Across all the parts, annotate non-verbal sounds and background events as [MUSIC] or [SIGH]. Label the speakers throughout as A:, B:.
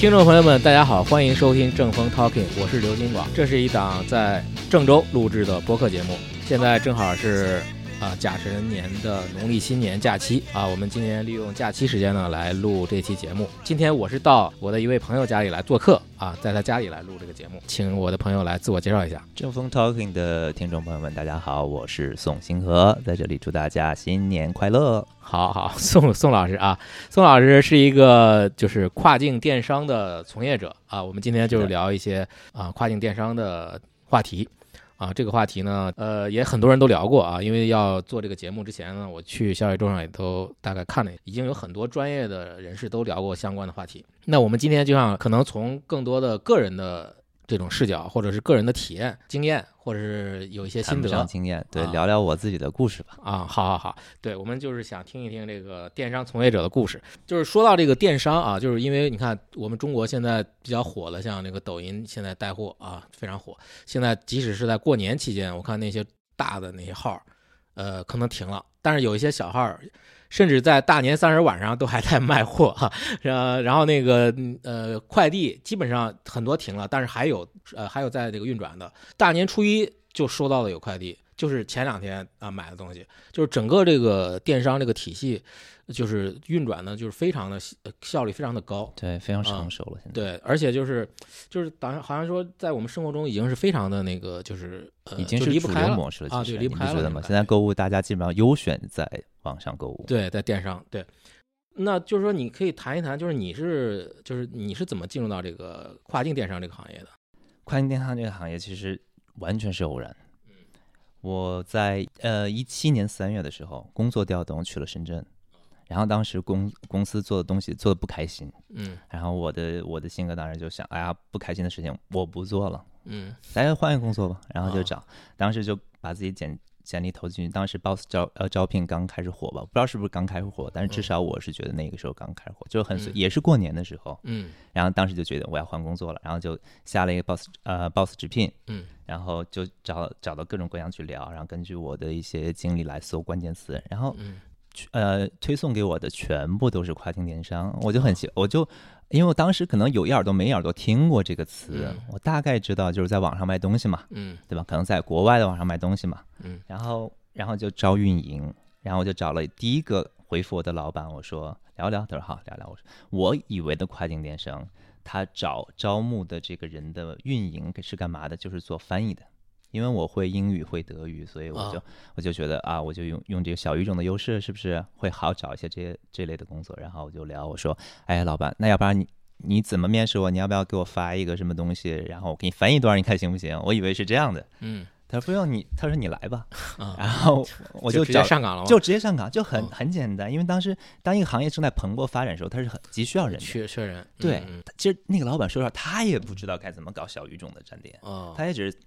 A: 听众朋友们，大家好，欢迎收听正风 Talking，我是刘金广。这是一档在郑州录制的播客节目，现在正好是啊甲辰年的农历新年假期啊，我们今年利用假期时间呢来录这期节目。今天我是到我的一位朋友家里来做客啊，在他家里来录这个节目，请我的朋友来自我介绍一下。
B: 正风 Talking 的听众朋友们，大家好，我是宋星河，在这里祝大家新年快乐。
A: 好好，宋宋老师啊，宋老师是一个就是跨境电商的从业者啊，我们今天就是聊一些啊跨境电商的话题啊，这个话题呢，呃，也很多人都聊过啊，因为要做这个节目之前呢，我去小宇宙上也都大概看了，已经有很多专业的人士都聊过相关的话题。那我们今天就想可能从更多的个人的。这种视角，或者是个人的体验、经验，或者是有一些心得、
B: 经验，对，
A: 啊
B: 聊聊我自己的故事吧。
A: 啊，好好好，对我们就是想听一听这个电商从业者的故事。就是说到这个电商啊，就是因为你看我们中国现在比较火的，像那个抖音现在带货啊非常火。现在即使是在过年期间，我看那些大的那些号儿，呃，可能停了，但是有一些小号儿，甚至在大年三十晚上都还在卖货哈。呃，然后那个嗯呃快递基本上很多停了，但是还有呃还有在这个运转的。大年初一就收到了有快递，就是前两天啊买的东西，就是整个这个电商这个体系，就是运转呢，就是非常的呃效率非常的高。
B: 对，非常成熟了。现在
A: 对，而且就是就是好像好像说，在我们生活中已经是非常的那个，就是呃，
B: 已经
A: 是离不
B: 主
A: 开了
B: 流模式了。
A: 啊，对，离不
B: 觉得吗？现在购物大家基本上优选在网上购物。
A: 对，在电商对。那就是说，你可以谈一谈，就是你是就是你是怎么进入到这个跨境电商这个行业的？
B: 跨境电商这个行业其实完全是偶然。
A: 嗯
B: 我在呃一七年三月的时候工作调动去了深圳，然后当时公公司做的东西做的不开心，
A: 嗯
B: 然后我的我的性格当时就想，哎呀不开心的事情我不做了，
A: 嗯
B: 咱就换一个工作吧，然后就
A: 啊
B: 找，当时就把自己简简历投进去。当时 Boss 招呃招聘刚开始火吧，不知道是不是刚开始火，但是至
A: 嗯。
B: 少我是觉得那个时候刚开始火，就很
A: 嗯。
B: 也是过年的时候，
A: 嗯。
B: 然后当时就觉得我要换工作了，然后就下了一个 Boss 呃 Boss 直聘，
A: 嗯。
B: 然后就找找到各种各样去聊，然后根据我的一些经历来搜关键词，然后
A: 嗯。
B: 呃推送给我的全部都是跨境电商，我就很喜，我就因为我当时可能有一耳朵没一耳朵听过这个词，
A: 嗯
B: 我大概知道就是在网上卖东西嘛，
A: 嗯
B: 对吧？可能在国外的网上卖东西嘛，
A: 嗯
B: 然后然后就招运营，然后我就找了第一个回复我的老板，我说聊聊，他说好聊聊，我说我以为的跨境电商，他找招募的这个人的运营是干嘛的？就是做翻译的。因为我会英语会德语，所以我就、
A: 啊
B: 我就觉得啊，我就用用这个小语种的优势，是不是会好找一些这些这类的工作？然后我就聊，我说，哎，老板，那要不然你你怎么面试我？你要不要给我发一个什么东西，然后我给你翻译一段，你看行不行？我以为是这样的，
A: 嗯
B: 他说不用你，他说你来吧，[LAUGHS]
A: 啊，
B: 然后我
A: 就直接上岗了吗？
B: 就直接上岗，就很
A: 嗯
B: 很简单，因为当时当一个行业正在蓬勃发展的时候，它是很急需要人的。
A: 缺缺人，
B: 对
A: 嗯，
B: 其实那个老板说实话，他也不知道该怎么搞小语种的站点，
A: 哦，
B: 他也只是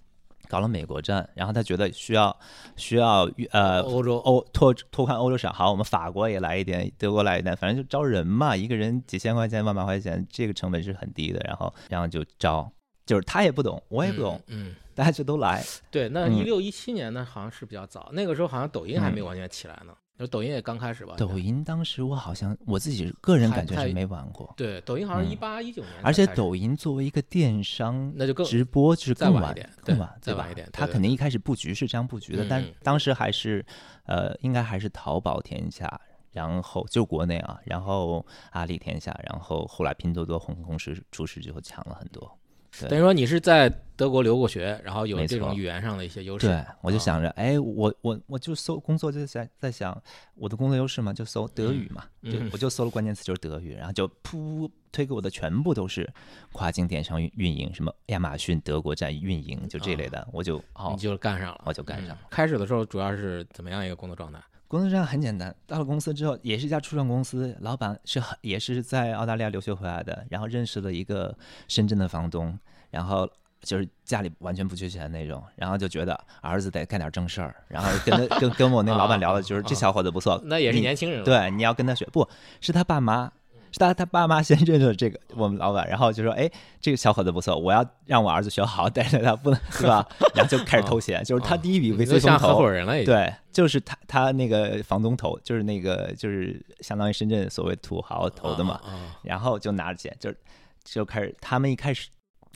B: 搞了美国站，然后他觉得需要需要呃
A: 欧洲。
B: 欧拓拓宽欧洲市场，好，我们法国也来一点，德国来一点，反正就招人嘛，一个人几千块钱、万把块钱，这个成本是很低的，然后然后就招，就是他也不懂，我也不懂，
A: 嗯，嗯。
B: 大家就都来，
A: 对，那
B: 嗯。
A: 一六一七年呢，好像是比较早，那个时候好像抖音还没完全起来呢，就抖音也刚开始吧。
B: 抖音当时我好像我自己个人感觉是没玩过，
A: 对，抖音好像
B: 嗯
A: 一八一九年
B: 而且抖音作为一个电商，
A: 那就更
B: 直播就是更晚
A: 点对
B: 更晚，对吧
A: 再晚一点
B: 他
A: 对对
B: 肯定一开始布局是这样布局的，但当时还是呃，应该还是淘宝天下。然后就国内啊，然后阿里天下，然后后来拼多多、红红石出世之后强了很多。对
A: 等于说你是在德国留过学，然后有这种语言上的一些优势。
B: 对，我就
A: 啊
B: 想着，哎，我我我就搜工作，就在在想我的工作优势嘛，就搜德语嘛，
A: 嗯
B: 就我就搜了关键词就是德语，然后就噗推给我的全部都是跨境电商运运营，什么亚马逊德国站运营，就这类的，我就哦
A: 你，就干上了，
B: 我就干上了
A: 嗯开始的时候主要是怎么样一个工作状态？
B: 工作上很简单，到了公司之后也是一家初创公司，老板是很也是在澳大利亚留学回来的，然后认识了一个深圳的房东，然后就是家里完全不缺钱那种，然后就觉得儿子得干点正事儿，然后跟他跟跟我那老板聊的 [LAUGHS] 就是这小伙子不错，
A: 那也是年轻人，
B: 对，你要跟他学，不是他爸妈，是他他爸妈先认识了这个我们老板，然后就说，哎，这个小伙子不错，我要让我儿子学好，带着他不能是吧？然后就开始偷钱，就是他第一笔
A: 你
B: VC 风
A: 就像合伙，人了已经。
B: 对，就是他他那个房东投，就是那个就是相当于深圳所谓土豪投的嘛，然后就拿着钱，就是就开始，他们一开始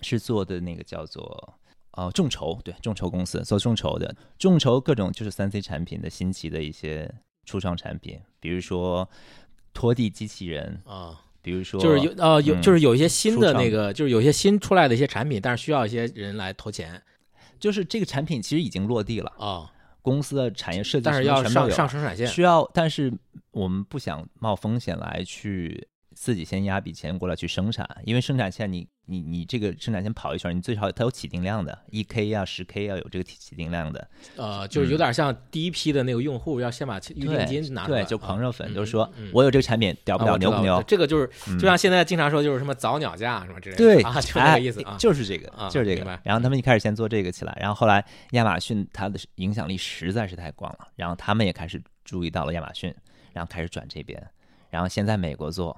B: 是做的那个叫做呃众筹，对众筹公司做众筹的，众筹各种就是三 C 产品的新奇的一些初创产品，比如说拖地机器人，
A: 啊，
B: 比如说
A: 就是有呃有
B: 嗯
A: 就是有一些新的那个，就是有一些新出来的一些产品，但是需要一些人来投钱。
B: 就是这个产品其实已经落地了，
A: 啊，
B: 公司的产业设计
A: 但是要上
B: 全都有
A: 上生产线。
B: 需要，但是我们不想冒风险来去自己先压笔钱过来去生产，因为生产线你你你这个生产线跑一圈，你最少它有起订量的，一 K 呀、十 K 要有这个起订量的，
A: 呃，就是有点像第一批的那个用户要先把预定金拿出来，
B: 对，就
A: 啊
B: 狂热粉，
A: 嗯
B: 就是说我有这个产品，屌不屌，牛不牛？
A: 这个就是
B: 嗯
A: 就像现在经常说就是什么早鸟价什么之类的，
B: 对
A: 啊，就那
B: 哎
A: 个意思啊，
B: 就是这个
A: 啊，
B: 就是这个。然后他们一开始先做这个起来，然后后来亚马逊它的影响力实在是太广了，然后他们也开始注意到了亚马逊，然后开始转这边，然后先在美国做，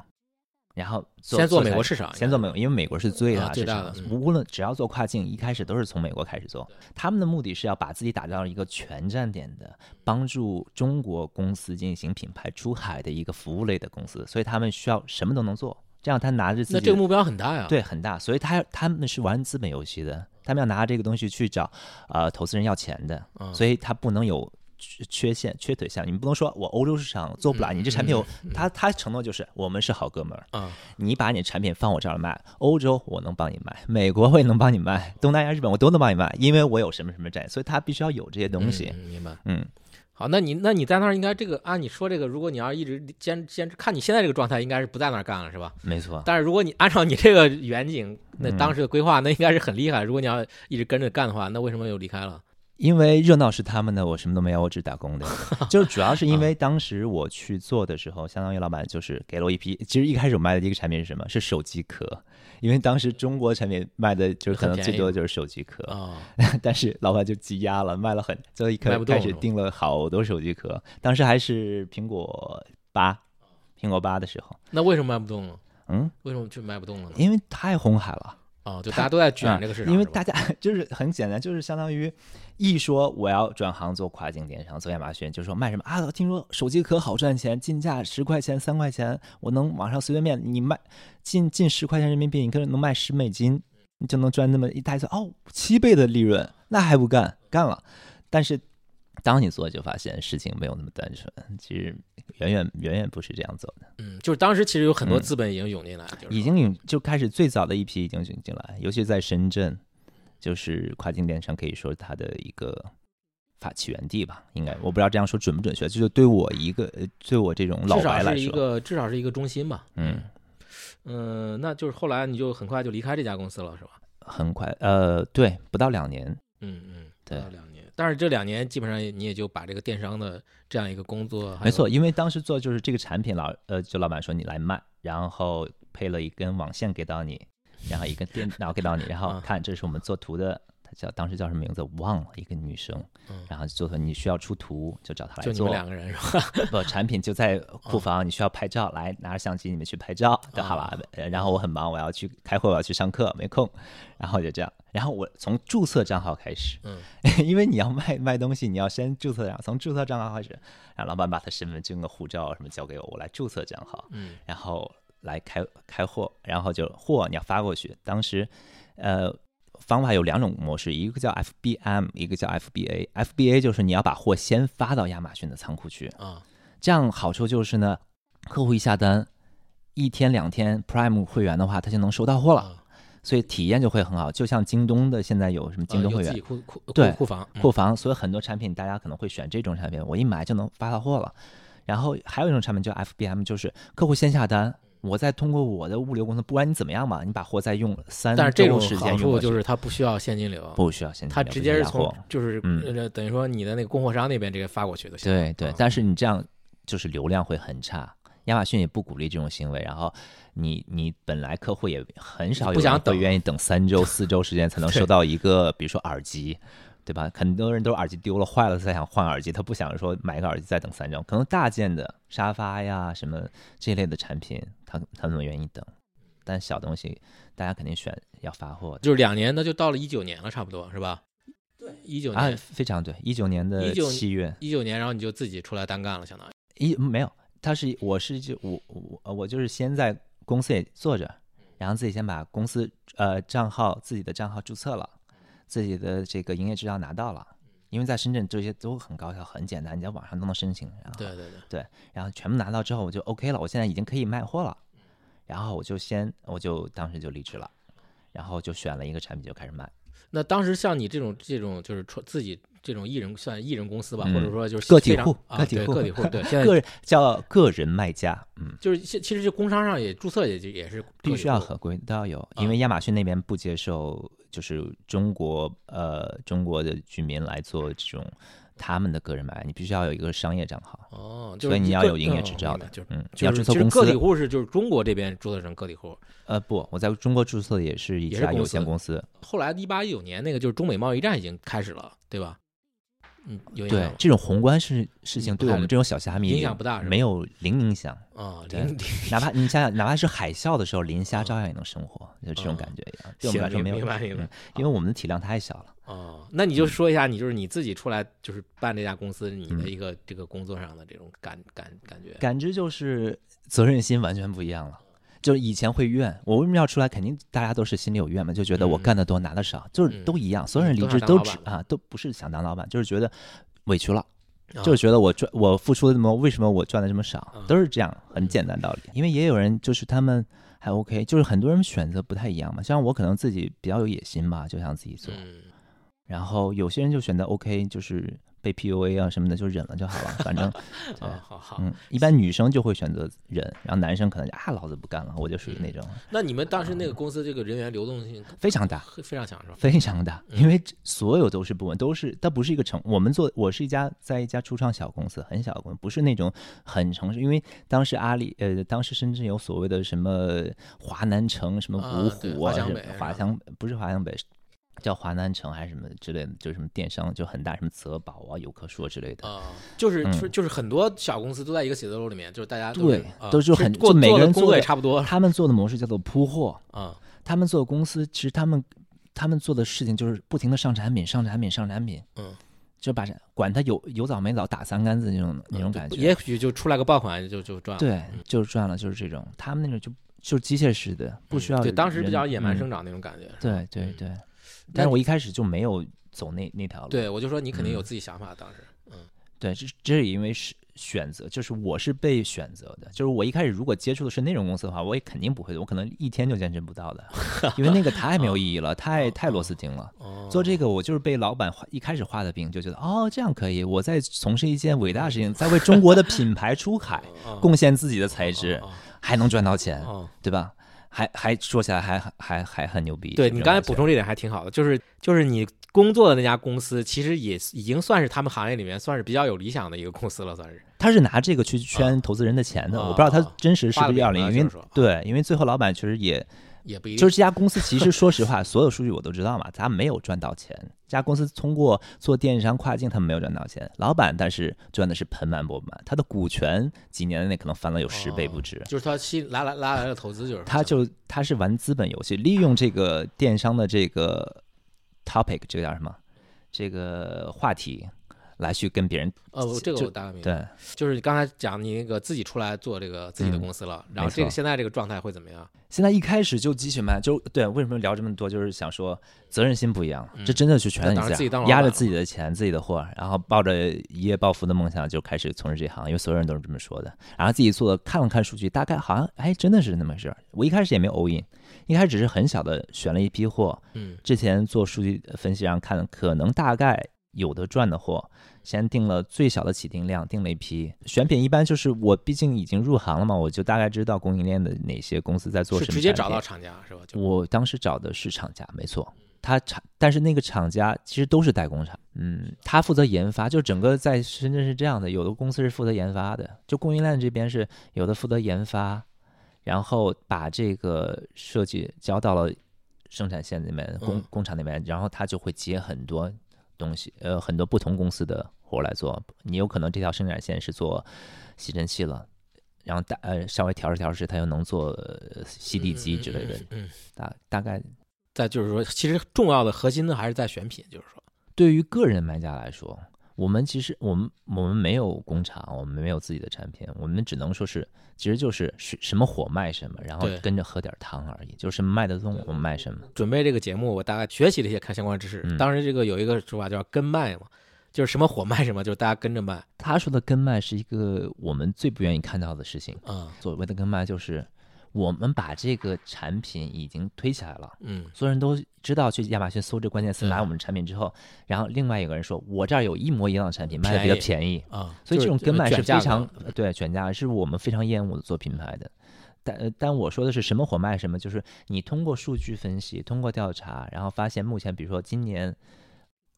B: 然后
A: 先做美国市场，
B: 先做美国，因为美国是最
A: 啊
B: 大市场
A: 最大的嗯，
B: 无论只要做跨境，一开始都是从美国开始做。他们的目的是要把自己打造一个全站点的，帮助中国公司进行品牌出海的一个服务类的公司，所以他们需要什么都能做。这样他拿着自己
A: 那这个目标很大呀，
B: 对很大，所以他他们是玩资本游戏的，他们要拿这个东西去找呃投资人要钱的，
A: 嗯
B: 所以他不能有缺缺陷、缺腿项。你们不能说我欧洲市场做不来，你这产品有他他承诺就是我们是好哥们儿，
A: 啊，
B: 你把你产品放我这儿卖，欧洲我能帮你卖，美国我也能帮你卖，东南亚、日本我都能帮你卖，因为我有什么什么战略，所以他必须要有这些东西。
A: 嗯明白。
B: 嗯，
A: 好，那你那你在那儿应该这个按你说这个，如果你要一直坚坚持，看你现在这个状态，应该是不在那儿干了是吧？
B: 没错，
A: 但是如果你按照你这个远景，那
B: 嗯
A: 当时的规划，那应该是很厉害。如果你要一直跟着干的话，那为什么又离开了？
B: 因为热闹是他们的，我什么都没有，我只打工的。[LAUGHS] 就是主要是因为当时我去做的时候，相当于老板就是给了我一批。其实一开始我卖的第一个产品是什么？是手机壳，因为当时中国产品卖的就是可能最多的就是手机壳，
A: 啊，[LAUGHS]
B: 但是老板就积压了，卖了很，就一开
A: 卖不动
B: 开始订了好多手机壳。当时还是苹果八，苹果八的时候，
A: 那为什么卖不动了？
B: 嗯，
A: 为什么就卖不动了呢？
B: 因为太红海了。
A: 哦，就大家都在卷这个市场，是吧
B: 因为大家 [LAUGHS] 就是很简单，就是相当于一说我要转行做跨境电商，做亚马逊，就说卖什么啊？听说手机壳好赚钱，进价十块钱、三块钱，我能网上随便面，你卖进进十块钱人民币，你可能能卖十美金，你就能赚那么一大堆哦，七倍的利润，那还不干？干了，但是。当你做，就发现事情没有那么单纯，其实远远远远不是这样走的。
A: 嗯，就是当时其实有很多
B: 嗯
A: 资本已经涌进来，就是
B: 已经涌就开始最早的一批已经涌进来，尤其在深圳，就是跨境电商可以说它的一个发起源地吧，应该我不知道这样说准不准确，就是对我一个呃对我这种老
A: 至少
B: 白来说，
A: 是一个至少是一个中心吧。
B: 嗯，
A: 嗯，那就是后来你就很快就离开这家公司了，是吧？
B: 很快，呃，对，不到两年，
A: 嗯嗯，不
B: 对
A: 到两年，但是这两年基本上你也就把这个电商的这样一个工作，
B: 没错，，因为当时做就是这个产品老呃，就老板说你来卖，然后配了一根网线给到你，然后一个电 [LAUGHS] 脑给到你，然后
A: 啊
B: 看这是我们做图的。他叫当时叫什么名字忘了，一个女生，
A: 嗯
B: 然后做图你需要出图就找她来做，
A: 就你们两个人是吧？[LAUGHS]
B: 不，产品就在库房，你需要拍照，来拿着相机，你们去拍照就好了。呃然后我很忙，我要去开会，我要去上课，没空，然后就这样。然后我从注册账号开始，
A: 嗯，[LAUGHS]
B: 因为你要卖卖东西，你要先注册账号，从注册账号开始，让老板把他身份证、和护照什么交给我，我来注册账号，
A: 嗯
B: 然后来开开货，然后就货你要发过去。当时，呃。方法有两种模式，一个叫 FBM，一个叫 FBA。FBA 就是你要把货先发到亚马逊的仓库去，
A: 啊，
B: 这样好处就是呢，客户一下单，一天两天 Prime 会员的话，他就能收到货了，
A: 啊
B: 所以体验就会很好。就像京东的现在有什么京东会员对
A: 库房，嗯
B: 库房，所以很多产品大家可能会选这种产品，我一买就能发到货了。然后还有一种产品叫 FBM，就是客户先下单，我再通过我的物流公司，不管你怎么样吧，你把货再用三
A: 但是这种
B: 时
A: 好处
B: 间用
A: 就是它不需要现金流，
B: 不需要现金
A: 它直接是从就是
B: 嗯
A: 呃等于说你的那个供货商那边直接发过去就行。
B: 对对
A: 啊，
B: 但是你这样就是流量会很差。亚马逊也不鼓励这种行为，然后你你本来客户也很少有人会
A: 不想等
B: 愿意等三周四周时间才能 [LAUGHS] 收到一个，比如说耳机，对吧？很多人都是耳机丢了坏了才想换耳机，他不想说买个耳机再等三周。可能大件的沙发呀什么这类的产品，他他们愿意等，但小东西大家肯定选要发货的
A: 就是两年，那就到了一九年了，差不多是吧？对，一九
B: 啊，
A: 年，
B: 非常对。一九年的
A: 19
B: 七月，
A: 一九年，然后你就自己出来单干了，相当于。
B: 一没有，他是我是就我我我就是先在公司也做着，然后自己先把公司呃账号自己的账号注册了，自己的这个营业执照拿到了，因为在深圳这些都很高效，很简单，你在网上都能申请。然后
A: 对对对，
B: 然后全部拿到之后，我就 OK 了，我现在已经可以卖货了。然后我就先，我就当时就离职了，然后就选了一个产品就开始卖。
A: 那当时像你这种这种就是创自己这种艺人算艺人公司吧，
B: 嗯
A: 或者说就是
B: 个体户
A: 啊
B: 个体户
A: 对个体户，[LAUGHS] 对，现在
B: 个人叫个人卖家，嗯，
A: 就是现其实就工商上也注册也就也是
B: 必须要合规都要有，
A: 啊
B: 因为亚马逊那边不接受就是中国呃中国的居民来做这种他们的个人买卖，你必须要有一个商业账号，
A: 哦，就是
B: 所以你要有营业
A: 嗯
B: 执照的
A: 就是，
B: 嗯，
A: 就
B: 要注册公
A: 司个体。户是就是中国这边注册成个体户，
B: 呃，不，我在中国注册的也是一家有限公司，
A: 后来一八一九年那个就是中美贸易战已经开始了，对吧？嗯，
B: 对这种宏观事事情对我们这种小虾米
A: 影响不大
B: 没有零影响。
A: 啊，
B: 对
A: 零
B: 哪怕你想想，哪怕是海啸的时候，磷虾照样也能生活，就这种感觉一样。对我们来说没有
A: 明白明白
B: 嗯因为我们的体量太小了。
A: 哦，那你就说一下，你就是你自己出来就是办这家公司，你的
B: 嗯
A: 一个这个工作上的这种感感感觉。
B: 感知就是责任心完全不一样了。就是以前会怨，我为什么要出来？肯定大家都是心里有怨嘛，就觉得我
A: 嗯
B: 干得多拿的少，就是
A: 嗯
B: 都一样，所有人离职都只啊，都不是想当老板，就是觉得委屈了，
A: 啊
B: 就是觉得我赚我付出的这么，为什么我赚的这么少
A: 啊？
B: 都是这样，很简单道理。因为也有人就是他们还 OK，就是很多人选择不太一样嘛。像我可能自己比较有野心吧，就想自己做。
A: 嗯，
B: 然后有些人就选择 OK，就是被 PUA 啊什么的就忍了就好了，反正 [LAUGHS] 对
A: 啊，好好。
B: 嗯，一般女生就会选择忍，然后男生可能就啊老子不干了，我就属于那种
A: 那你们当时那个公司这个人员流动性
B: 非常大。
A: 非常强是吧？
B: 非常大，
A: 嗯
B: 因为这所有都是部门，都是它不是一个城。我们做，我是一家在一家初创小公司，很小的公司，不是那种很城市。因为当时阿里，呃，当时深圳有所谓的什么华南城、什么
A: 啊
B: 芜湖啊、
A: 华强北
B: 华强不是华强北，叫华南城还是什么之类的，就是什么电商就很大，什么泽宝啊、有客说之类的。
A: 啊，就是
B: 嗯
A: 就是就是很多小公司都在一个写字楼里面，就是大家都
B: 对
A: 啊
B: 都是很就每
A: 个人工作也差不多
B: 他们做的模式叫做铺货，
A: 啊
B: 他们做的公司其实他们他们做的事情就是不停的上产品、上产品、上产品，
A: 嗯，
B: 就把管他有有早没早打三竿子那种那种感觉。
A: 也许就出来个爆款就就赚了。
B: 对
A: 嗯，
B: 就是赚了，就是这种，他们那种就就是机械式的，不需要
A: 嗯对，当时比较野蛮
B: 嗯
A: 生长那种感觉。
B: 对对
A: 嗯
B: 对，但是我一开始就没有走那那条路。
A: 对，我就说你肯定有
B: 嗯
A: 自己想法，当时，嗯
B: 对，这这是因为是选择，就是我是被选择的，就是我一开始如果接触的是那种公司的话，我也肯定不会，我可能一天就坚持不到的，[LAUGHS] 因为那个太没有意义了，[LAUGHS] 太太螺丝钉了。
A: 哦，
B: 做这个我就是被老板画一开始画的饼，就觉得哦这样可以，我在从事一件伟大的事情，在为中国的品牌出海 [LAUGHS]
A: 哦
B: 贡献自己的材质，
A: 哦
B: 还能赚到钱，
A: 哦，
B: 对吧？还还说起来还还还很牛逼。
A: 对你刚才补充这点还挺好的，就是就是你工作的那家公司，其实也已经算是他们行业里面算是比较有理想的一个公司了，算是。
B: 他是拿这个去圈投资人的钱的，
A: 啊
B: 我不知道他真实是不是幺零，因为对，因为最后老板确实也
A: 也不一定。
B: 就是这家公司，其实说实话，[LAUGHS] 所有数据我都知道嘛，他没有赚到钱。这家公司通过做电商跨境，他们没有赚到钱。老板但是赚的是盆满钵满，他的股权几年内可能翻了有十倍不止。
A: 就是他吸拉来拉来的投资，就是
B: 他就他是玩资本游戏，利用这个电商的这个 topic，这个叫什么？这个话题来去跟别人
A: 呃，这个我大概明白。
B: 对。
A: 就是你刚才讲你那个自己出来做这个自己的
B: 嗯
A: 公司了，然后这个现在这个状态会怎么样？
B: 现在一开始就鸡血卖，就对，为什么聊这么多？就是想说责任心不一样，
A: 嗯
B: 这真的是全压着自己的钱、自己的货，然后抱着一夜暴富的梦想就开始从事这行，因为所有人都是这么说的。然后自己做的，看了看数据，大概好像哎真的是那么回事儿。我一开始也没有 all in，一开始只是很小的选了一批货，
A: 嗯
B: 之前做数据分析，然后看可能大概有的赚的货，先定了最小的起订量，定了一批选品。一般就是我毕竟已经入行了嘛，我就大概知道供应链的哪些公司在做什么
A: 直接找到厂家是吧？就
B: 我当时找的是厂家，没错，他厂，但是那个厂家其实都是代工厂，嗯，他负责研发，就整个在深圳是这样的，有的公司是负责研发的，就供应链这边是有的负责研发，然后把这个设计交到了生产线那边、工
A: 嗯
B: 工厂那边，然后他就会接很多东西，呃，很多不同公司的活来做，你有可能这条生产线是做吸尘器了。然后大呃稍微调试调试，它又能做呃吸地机之类的，
A: 嗯，嗯嗯
B: 大大概
A: 再就是说，其实重要的核心的还是在选品，就是说，
B: 对于个人买家来说，我们其实我们我们没有工厂，我们没有自己的产品，我们只能说是，其实就是是什么火卖什么，然后跟着喝点汤而已，就是卖得动我们卖什么。
A: 准备这个节目，我大概学习了一些看相关知识。
B: 嗯
A: 当时这个有一个说法叫跟卖嘛，就是什么火卖什么，就是大家跟着卖
B: 他说的跟卖是一个我们最不愿意看到的事情。
A: 啊，
B: 所谓的跟卖就是我们把这个产品已经推起来了。
A: 嗯
B: 所有人都知道去亚马逊搜这关键词
A: 对
B: 拿我们产品之后，然后另外一个人说，我这儿有一模一样的产品，卖的比较便宜，
A: 啊，
B: 所以这种跟卖是非常对卷价，是我们非常厌恶的做品牌的。但呃但我说的是什么火卖什么，就是你通过数据分析，通过调查，然后发现目前比如说今年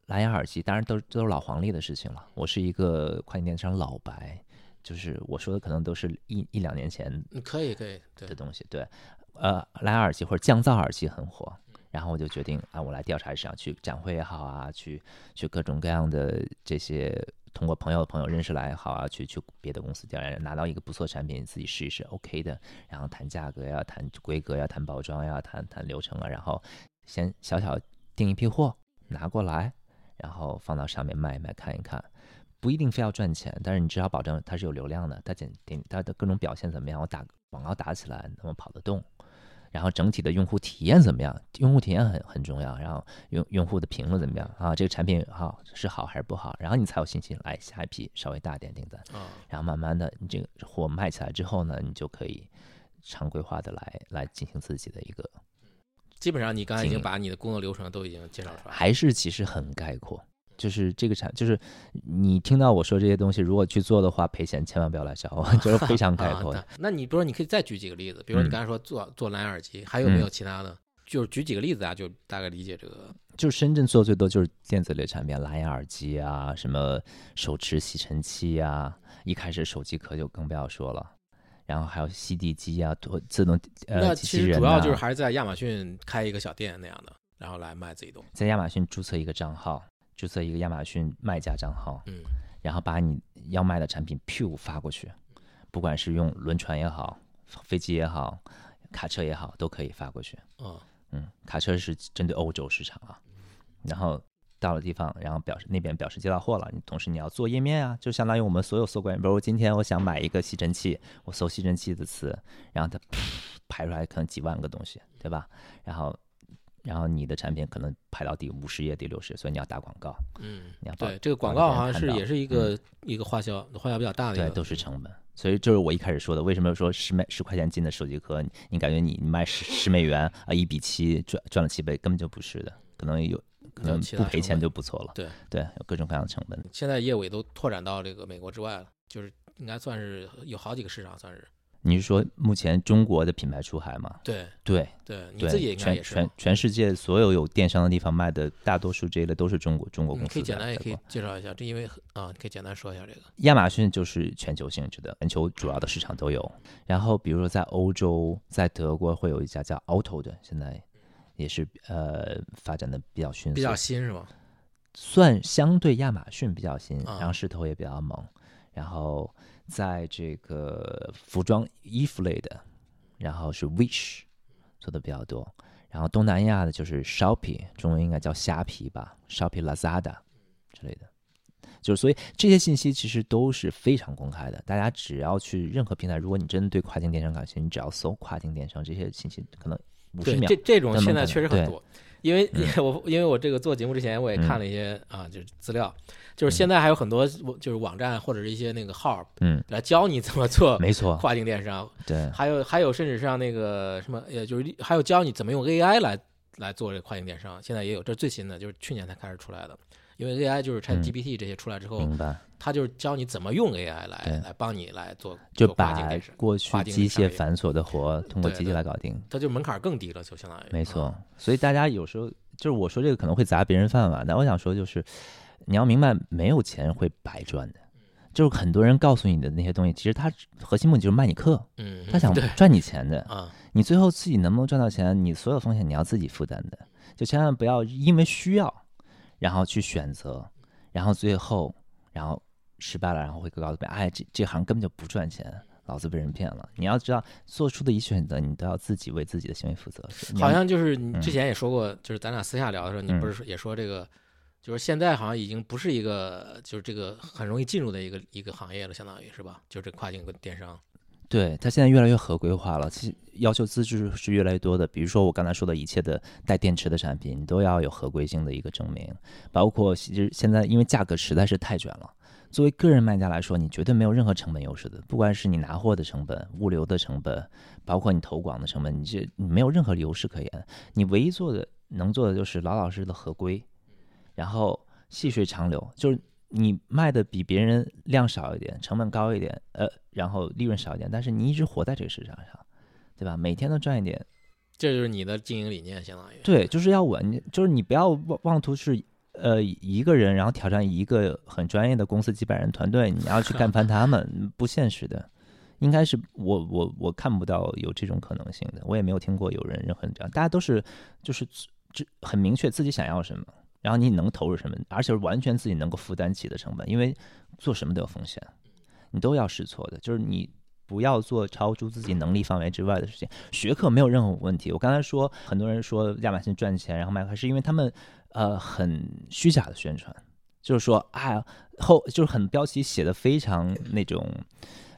B: 蓝牙耳机，当然都都是老黄历的事情了。我是一个跨境电商老白，就是我说的可能都是一一两年前
A: 嗯可以可以，对
B: 的，东西。对，呃，蓝牙耳机或者降噪耳机很火，然后我就决定啊，我来调查市场，去展会也好啊，去去各种各样的这些通过朋友的朋友认识来也好啊，去去别的公司调研，拿到一个不错产品，自己试一试 OK 的，然后谈价格呀，谈规格呀，谈包装呀，谈谈流程啊，然后先小小订一批货拿过来，然后放到上面卖一卖，看一看。不一定非要赚钱，但是你至少保证它是有流量的，它点点它的各种表现怎么样，我打广告打起来能不能跑得动，然后整体的用户体验怎么样？用户体验很很重要，然后用用户的评论怎么样啊？这个产品好是好还是不好？然后你才有信心来下一批稍微大点订单，
A: 啊，
B: 然后慢慢的你这个货卖起来之后呢，你就可以常规化的来来进行自己的一个，
A: 基本上你刚才已经把你的工作流程都已经介绍出来了。
B: 还是其实很概括。就是这个产，就是你听到我说这些东西，如果去做的话，赔钱千万不要来找我，[LAUGHS] 就是非常概
A: 啊
B: 括的。
A: 那那你比如说，你可以再举几个例子，比如说你
B: 嗯
A: 刚才说做做蓝牙耳机，还有没有其他的？就是举几个例子啊，就大概理解这个。
B: 就是深圳做最多就是电子类产品，蓝牙耳机啊，什么手持吸尘器啊，一开始手机壳就更不要说了，然后还有吸地机啊，多自动
A: 那
B: 呃机
A: 其
B: 器人、
A: 主要就是还是在亚马逊开一个小店那样的，然后来卖自己东西。
B: 在亚马逊注册一个账号，注册一个亚马逊卖家账号，
A: 嗯
B: 然后把你要卖的产品 Q 发过去，不管是用轮船也好，飞机也好，卡车也好，都可以发过去。
A: 哦
B: 嗯，卡车是针对欧洲市场啊，然后到了地方，然后表示那边表示接到货了，你同时你要做页面啊，就相当于我们所有搜关，比如今天我想买一个吸尘器，我搜吸尘器的词，然后它 [LAUGHS] 排出来可能几万个东西，对吧？然后然后你的产品可能排到第五十页、第六十，所以你要打广告，
A: 嗯
B: 你要，把
A: 对，这个广告好像是也是一个一个花销花销比较大的一
B: 对，都是成本。所以就是我一开始说的，为什么说十美十块钱进的手机壳，你你感觉你你卖十十美元啊，一比七赚赚了七倍，根本就不是的，可能有可能不赔钱就不错了。
A: 对
B: 对，有各种各样的成本。
A: 现在业务也都拓展到这个美国之外了，就是应该算是有好几个市场，算是
B: 你是说目前中国的品牌出海吗？
A: 对
B: 对
A: 对，你，自己应该
B: 全
A: 也是
B: 全。全世界所有有电商的地方卖的大多数这一类都是中国中国公司
A: 你可以简单也可以介绍一下，这因为啊，你可以简单说一下这个。
B: 亚马逊就是全球性质的，全球主要的市场都有。然后比如说在欧洲，在德国会有一家叫 Auto 的，现在也是呃发展的比较迅速，
A: 比较新是吗？
B: 算相对亚马逊比较新，
A: 啊
B: 然后势头也比较猛。然后在这个服装衣服类的，然后是 Wish 做的比较多。然后东南亚的就是 Shopee，中文应该叫虾皮吧，Shopee、Lazada 之类的。就是所以这些信息其实都是非常公开的，大家只要去任何平台，如果你真的对跨境电商感兴趣，你只要搜跨境电商，这些信息可能五十
A: 对，
B: 秒
A: 这这种现在确实很多，因为
B: 嗯。[LAUGHS]
A: 我因为我这个做节目之前我也看了一些啊，就是资料，就是
B: 嗯。
A: 现在还有很多就是网站或者是一些那个号
B: 嗯，
A: 来教你怎么做
B: 没错，
A: 跨境电商，
B: 对，
A: 还有还有甚至上那个什么，呃，就是还有教你怎么用 AI 来来做这个跨境电商，现在也有，这是最新的，就是去年才开始出来的。因为 AI 就是 Chat
B: 嗯
A: GPT 这些出来之后，
B: 明白。
A: 它就是教你怎么用 AI 来来帮你来做
B: 就把，过去机械繁琐的活通过机器来搞定，
A: 它就门槛更低了，就相当于
B: 没错
A: 啊。
B: 所以大家有时候就是我说这个可能会砸别人饭碗，但我想说就是你要明白，没有钱会白赚的。就是很多人告诉你的那些东西，其实他核心目的就是卖你课，
A: 嗯，
B: 他想赚你钱的。
A: 啊，
B: 你最后自己能不能赚到钱，你所有风险你要自己负担的，就千万不要因为需要，然后去选择，然后最后然后失败了，然后会告诉别人，哎，这这行根本就不赚钱，老子被人骗了。你要知道，做出的一切选择，你都要自己为自己的行为负责。
A: 好像就是你
B: 嗯
A: 之前也说过，就是咱俩私下聊的时候，你
B: 嗯
A: 不是也说这个就是现在好像已经不是一个就是这个很容易进入的一个一个行业了，相当于是吧？就是这跨境电商。
B: 对，它现在越来越合规化了，其实要求资质是越来越多的。比如说我刚才说的一切的带电池的产品，你都要有合规性的一个证明。包括其实现在因为价格实在是太卷了，作为个人卖家来说，你绝对没有任何成本优势的。不管是你拿货的成本、物流的成本，包括你投广的成本，你这你没有任何优势可言。你唯一做的能做的就是老老实实的合规，然后细水长流，就是。你卖的比别人量少一点，成本高一点，呃，然后利润少一点，但是你一直活在这个市场上，对吧？每天都赚一点，
A: 这就是你的经营理念，相当于
B: 对，就是要稳，就是你不要妄妄图是呃一个人，然后挑战一个很专业的公司几百人团队，你要去干翻他们，[LAUGHS] 不现实的。应该是我我我看不到有这种可能性的，我也没有听过有人任何这样，大家都是就是这很明确自己想要什么。然后你能投入什么，而且是完全自己能够负担起的成本，因为做什么都有风险，你都要试错的。就是你不要做超出自己能力范围之外的事情。学科没有任何问题。我刚才说，很多人说亚马逊赚钱，然后卖，是因为他们呃很虚假的宣传，就是说啊后就是很标题写的非常那种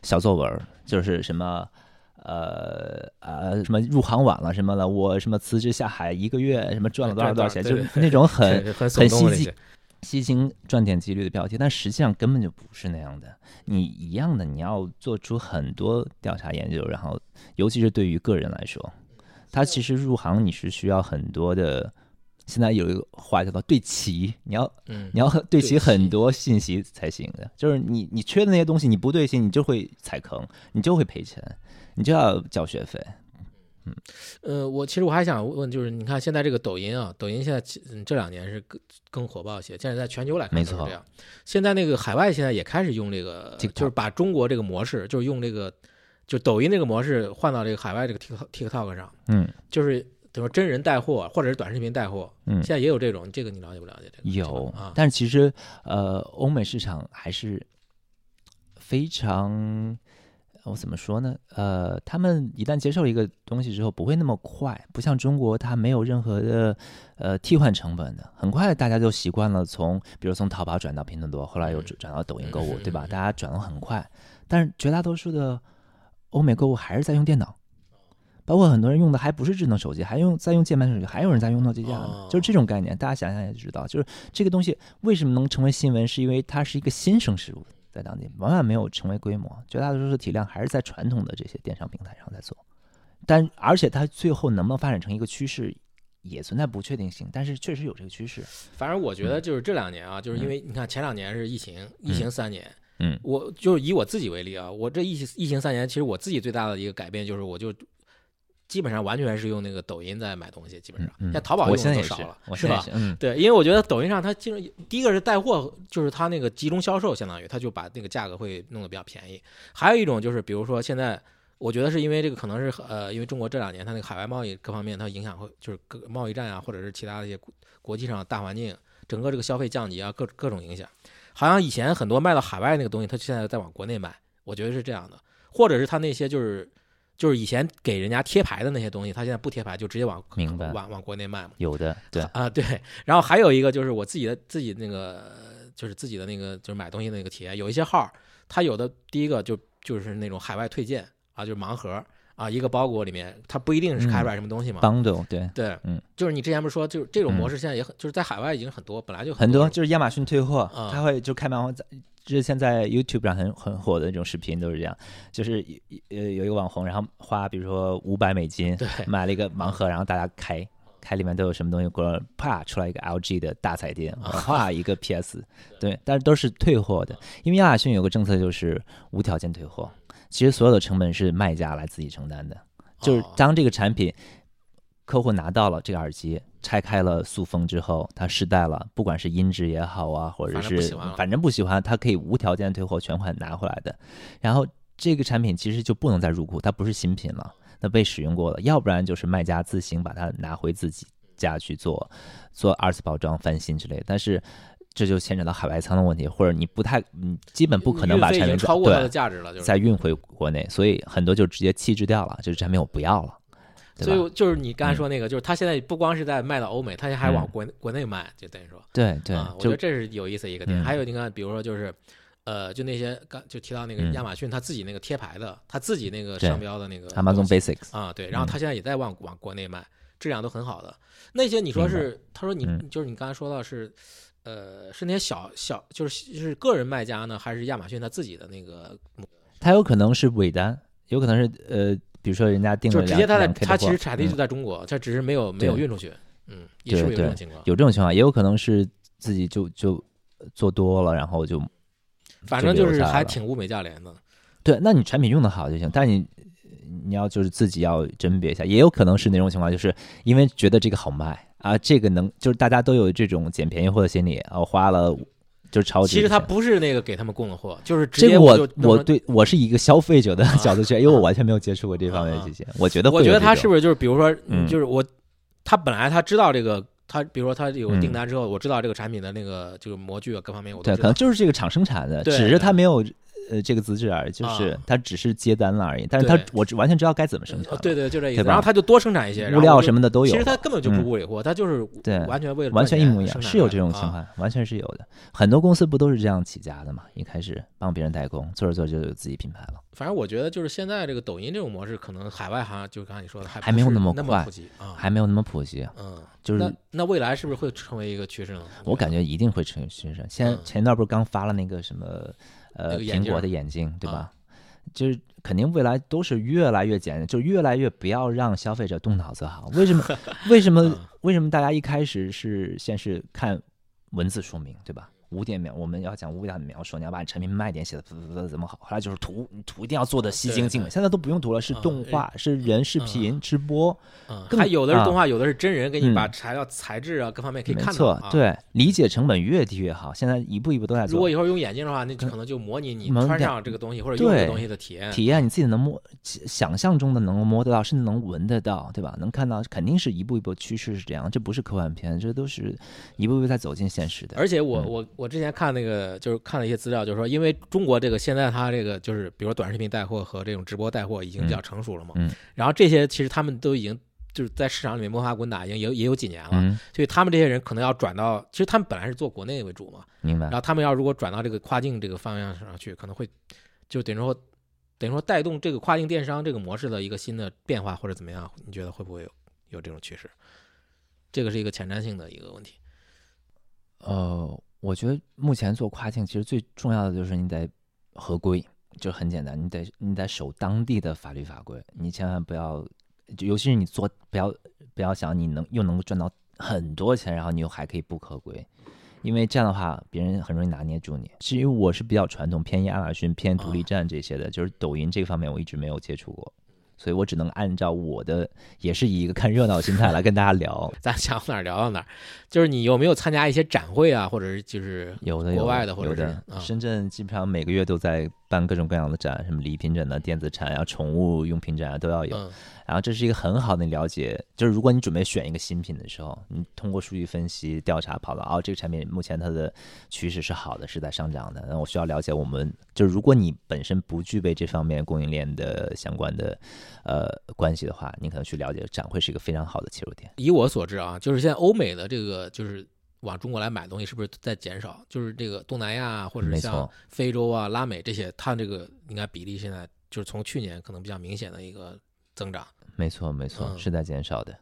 B: 小作文，就是什么。呃呃，什么入行晚了什么的，我什么辞职下海一个月，什么赚了多少多少钱，就是那种很 [LAUGHS] 很吸睛、吸睛赚点几率的标题，但实际上根本就不是那样的。你一样的，你要做出很多调查研究，然后尤其是对于个人来说，他其实入行你是需要很多的。现在有一个话叫做对齐，你要你要对齐。很多信息才行的，就是你你缺的那些东西你不对齐，你就会踩坑，你就会赔钱。你就要交学费，
A: 嗯，呃，我其实我还想问，就是你看现在这个抖音啊，抖音现在这两年是更更火爆一些，现在在全球来看是这样。现在那个海外现在也开始用这个，就是把中国这个模式，就是用这个，就抖音这个模式换到这个海外这个 TikTok TikTok 上，
B: 嗯，
A: 就是等于说真人带货或者是短视频带货，嗯，现在也有这种，这个你了解不了解？这个
B: 有
A: 啊，
B: 但是其实呃，欧美市场还是非常。我怎么说呢？呃，他们一旦接受一个东西之后，不会那么快，不像中国，它没有任何的呃替换成本的，很快大家就习惯了从，比如从淘宝转到拼多多，后来又转到抖音购物，对吧？大家转的很快，但是绝大多数的欧美购物还是在用电脑，包括很多人用的还不是智能手机，还用在用键盘手机，还有人在用诺基亚呢，就是这种概念，大家想想也知道，就是这个东西为什么能成为新闻，是因为它是一个新生事物。在当地往往没有成为规模，绝大多数的体量还是在传统的这些电商平台上在做，但而且它最后能不能发展成一个趋势，也存在不确定性。但是确实有这个趋势。
A: 反正我觉得就是这两年啊，就是因为你看前两年是疫情，疫情三年，
B: 嗯，
A: 我就是以我自己为例啊，我这疫疫情三年，其实我自己最大的一个改变就是我就。基本上完全是用那个抖音在买东西，基本上现在淘宝用的都少了，
B: 是
A: 吧？
B: 嗯，
A: 对，因为我觉得抖音上它经第一个是带货，就是它那个集中销售，相当于它就把那个价格会弄得比较便宜。还有一种就是，比如说现在，我觉得是因为这个可能是呃，因为中国这两年它那个海外贸易各方面它影响会就是各贸易战啊，或者是其他的一些国际上大环境，整个这个消费降级啊，各各种影响，好像以前很多卖到海外那个东西，它现在在往国内卖，我觉得是这样的，或者是它那些就是。就是以前给人家贴牌的那些东西，他现在不贴牌，就直接往
B: 明白
A: 往往国内卖嘛。
B: 有的，对
A: 啊，对。然后还有一个就是我自己的自己那个，就是自己的那个就是买东西的那个体验，有一些号，他有的第一个就就是那种海外推荐啊，就是盲盒啊，一个包裹里面它不一定是开出来什么东西嘛。
B: bundle 对
A: 对，
B: 嗯，
A: 就是你之前不是说，就是这种模式现在也很，就是在海外已经很多，本来就
B: 很多，就是亚马逊退货，他会就开盲盒。就是现在 YouTube 上很很火的那种视频都是这样，就是呃有一个网红，然后花比如说五百美金买了一个盲盒，然后大家开开里面都有什么东西，过啪出来一个 LG 的大彩电，啪一个 PS，对，但是都是退货的，因为亚马逊有个政策就是无条件退货，其实所有的成本是卖家来自己承担的，就是当这个产品。客户拿到了这个耳机，拆开了塑封之后，他试戴了，不管是音质也好啊，或者是反正不喜欢，他可以无条件退货，全款拿回来的。然后这个产品其实就不能再入库，它不是新品了，那被使用过了，要不然就是卖家自行把它拿回自己家去做做二次包装、翻新之类。但是这就牵扯到海外仓的问题，或者你不太，你基本不可能把产品
A: 超过它的价值了，就
B: 再运回国内，所以很多就直接弃置掉了，就是产品我不要了。
A: 所以就是你刚才
B: 嗯
A: 说那个，就是他现在不光是在卖到欧美，他还往
B: 嗯
A: 国国内卖，就等于说，
B: 对对
A: 啊，，我觉得这是有意思的一个点。
B: 嗯
A: 还有你看，比如说就是，呃，就那些刚就提到那个
B: 嗯
A: 亚马逊他自己那个贴牌的，他自己那个商标的那个
B: Amazon Basics，
A: 啊，对，然后
B: 嗯
A: 他现在也在往往国内卖，质量都很好的。那些你说是，他说你
B: 嗯
A: 就是你刚才说到是，呃，是那些小小就是是个人卖家呢，还是亚马逊他自己的那个？
B: 他有可能是尾单，有可能是呃，比如说人家定了
A: 直接他在他其实产地就
B: 嗯
A: 在中国，他只是没有没有运出去。嗯，也是有这种情况？
B: 有这种情况，也有可能是自己就就做多了，然后就
A: 反正就是还挺物美价廉的。
B: 对，那你产品用的好就行，但你你要就是自己要甄别一下，也有可能是哪种情况，就是因为觉得这个好卖啊，这个能就是大家都有这种捡便宜货的心理啊，我花了就是超级。
A: 其实他不是那个给他们供的货，就是直
B: 这个
A: 接我
B: 我对我是以一个消费者的
A: 啊
B: 角度去，因为我完全没有接触过这方面这些，我觉得
A: 我觉得他是
B: 是
A: 不是就是比如说，
B: 嗯
A: 就是我他本来他知道这个，他比如说他有
B: 嗯
A: 订单之后，我知道这个产品的那个就是模具啊各方面我
B: 对，可能。就是这个厂生产的，只是他没有呃这个资质而已，就是
A: 啊
B: 他只是接单了而已，但是他我完全知道该怎么生产
A: 对对，就这意思。然后他就多生产一些
B: 物料什
A: 么，
B: 的都有，
A: 其实他根本就不物理货，他就是
B: 对
A: 完全为了
B: 完全一模一样，是有这种情况，完全是有的。很多公司不都是这样起家的嘛？一开始帮别人代工，做着做着就有自己品牌了。
A: 反正我觉得就是现在这个抖音这种模式，可能海外好像就刚才你说的还
B: 还没有
A: 那
B: 那么快
A: 普及啊。
B: 还没有那么普及，
A: 嗯，
B: 就是
A: 那那未来是不是会成为一个趋势呢？
B: 我感觉一定会成为趋势。现前一段不是刚发了那个什么
A: 那
B: 呃苹果的眼镜对吧
A: 啊？
B: 就是肯定未来都是越来越简单，就越来越不要让消费者动脑子好。为什么？[LAUGHS] 为什么
A: 嗯？
B: 为什么大家一开始是先是看文字说明，对吧？五点描，我们要讲五点描述，你要把你产品卖点写的怎怎怎么好。后来就是图，图一定要做的吸睛精美。现在都不用图了，是动画，是人视频直播，
A: 嗯，还有的是动画，有的是真人，给你把材料、材质啊各方面可以看到啊。，
B: 错对，理解成本越低越好。现在一步一步都在做
A: 如果。以后用眼镜的话，那可能就模拟你穿上这个东西或者用这个东西的体验。
B: 体验你自己能摸，想象中的能摸得到，甚至能闻得到，对吧？能看到，肯定是一步一步趋势是这样，这不是科幻片，这都是一步一步在走进现实的。
A: 而且我我我之前看那个就是看了一些资料，就是说，因为中国这个现在它这个就是比如说短视频带货和这种直播带货已经比较成熟了嘛，
B: 嗯
A: 然后这些其实他们都已经就是在市场里面摸爬滚打，已经也有也有几年了，
B: 嗯，
A: 所以他们这些人可能要转到，其实他们本来是做国内为主嘛，
B: 明白
A: 然。后他们要如果转到这个跨境这个方向上去，可能会就等于说等于说带动这个跨境电商这个模式的一个新的变化或者怎么样？你觉得会不会有有这种趋势？这个是一个前瞻性的一个问题。
B: 呃，我觉得目前做跨境，其实最重要的就是你得合规，就很简单，你得你得守当地的法律法规，你千万不要，就尤其是你做不要不要想你能又能够赚到很多钱，然后你又还可以不合规。因为这样的话，别人很容易拿捏住你。是因为我是比较传统，偏亚马逊、偏独立站这些的，就是抖音这方面我一直没有接触过，所以我只能按照我的，也是以一个看热闹的心态来跟大家聊。[LAUGHS]
A: 咱想到哪儿聊到哪儿，就是你有没有参加一些展会啊，或者是就是
B: 有的，有
A: 国外的或者
B: 深圳基本上每个月都在办各种各样的展，什么礼品展啊、电子展啊、宠物用品展啊都要有。
A: 嗯
B: 然后这是一个很好的了解，就是如果你准备选一个新品的时候，你通过数据分析调查跑到哦，这个产品目前它的趋势是好的，是在上涨的。那我需要了解我们，就是如果你本身不具备这方面供应链的相关的呃关系的话，你可能去了解展会是一个非常好的切入点。
A: 以我所知啊，就是现在欧美的这个就是往中国来买东西是不是在减少？就是这个东南亚啊或者是像非洲啊、拉美这些，它这个应该比例现在就是从去年可能比较明显的一个增长。
B: 没错，没错，
A: 嗯
B: 是在减少的。